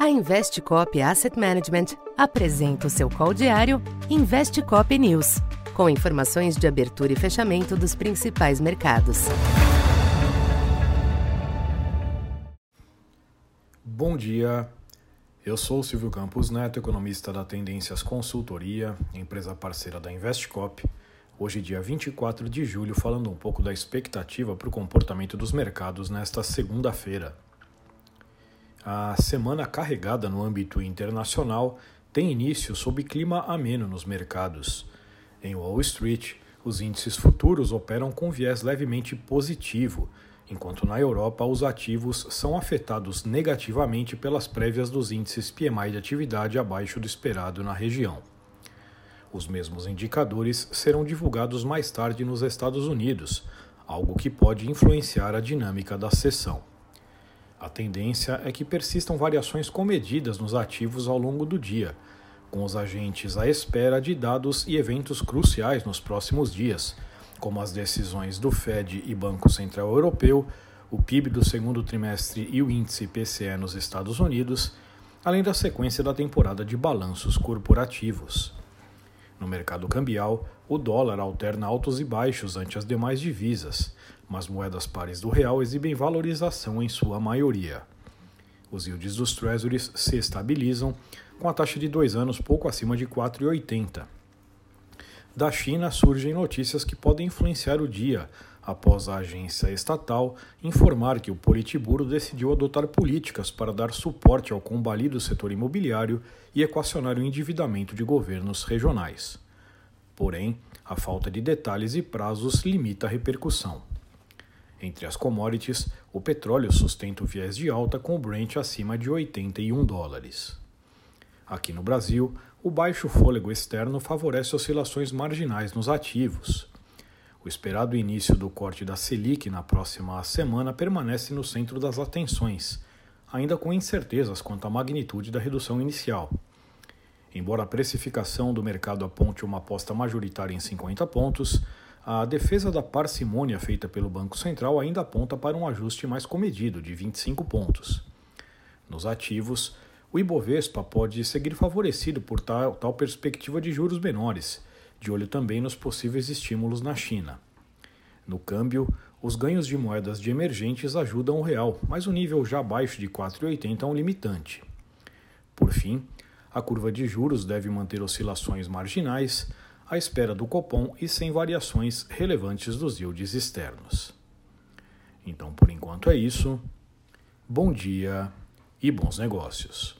A Investcop Asset Management apresenta o seu call diário Investcop News, com informações de abertura e fechamento dos principais mercados. Bom dia, eu sou Silvio Campos Neto, economista da Tendências Consultoria, empresa parceira da Investcop. Hoje, dia 24 de julho, falando um pouco da expectativa para o comportamento dos mercados nesta segunda-feira. A semana carregada no âmbito internacional tem início sob clima ameno nos mercados. Em Wall Street, os índices futuros operam com viés levemente positivo, enquanto na Europa os ativos são afetados negativamente pelas prévias dos índices PMI de atividade abaixo do esperado na região. Os mesmos indicadores serão divulgados mais tarde nos Estados Unidos, algo que pode influenciar a dinâmica da sessão. A tendência é que persistam variações comedidas nos ativos ao longo do dia, com os agentes à espera de dados e eventos cruciais nos próximos dias, como as decisões do Fed e Banco Central Europeu, o PIB do segundo trimestre e o índice PCE nos Estados Unidos, além da sequência da temporada de balanços corporativos. No mercado cambial, o dólar alterna altos e baixos ante as demais divisas, mas moedas pares do real exibem valorização em sua maioria. Os yields dos treasuries se estabilizam, com a taxa de dois anos pouco acima de 4,80. Da China surgem notícias que podem influenciar o dia, após a agência estatal informar que o Politburo decidiu adotar políticas para dar suporte ao combalido setor imobiliário e equacionar o endividamento de governos regionais. Porém, a falta de detalhes e prazos limita a repercussão. Entre as commodities, o petróleo sustenta o viés de alta com o Brent acima de 81 dólares. Aqui no Brasil, o baixo fôlego externo favorece oscilações marginais nos ativos. O esperado início do corte da Selic na próxima semana permanece no centro das atenções, ainda com incertezas quanto à magnitude da redução inicial. Embora a precificação do mercado aponte uma aposta majoritária em 50 pontos, a defesa da parcimônia feita pelo Banco Central ainda aponta para um ajuste mais comedido, de 25 pontos. Nos ativos, o Ibovespa pode seguir favorecido por tal, tal perspectiva de juros menores de olho também nos possíveis estímulos na China. No câmbio, os ganhos de moedas de emergentes ajudam o real, mas o nível já abaixo de 4,80 é um limitante. Por fim, a curva de juros deve manter oscilações marginais, à espera do Copom e sem variações relevantes dos yields externos. Então, por enquanto é isso. Bom dia e bons negócios.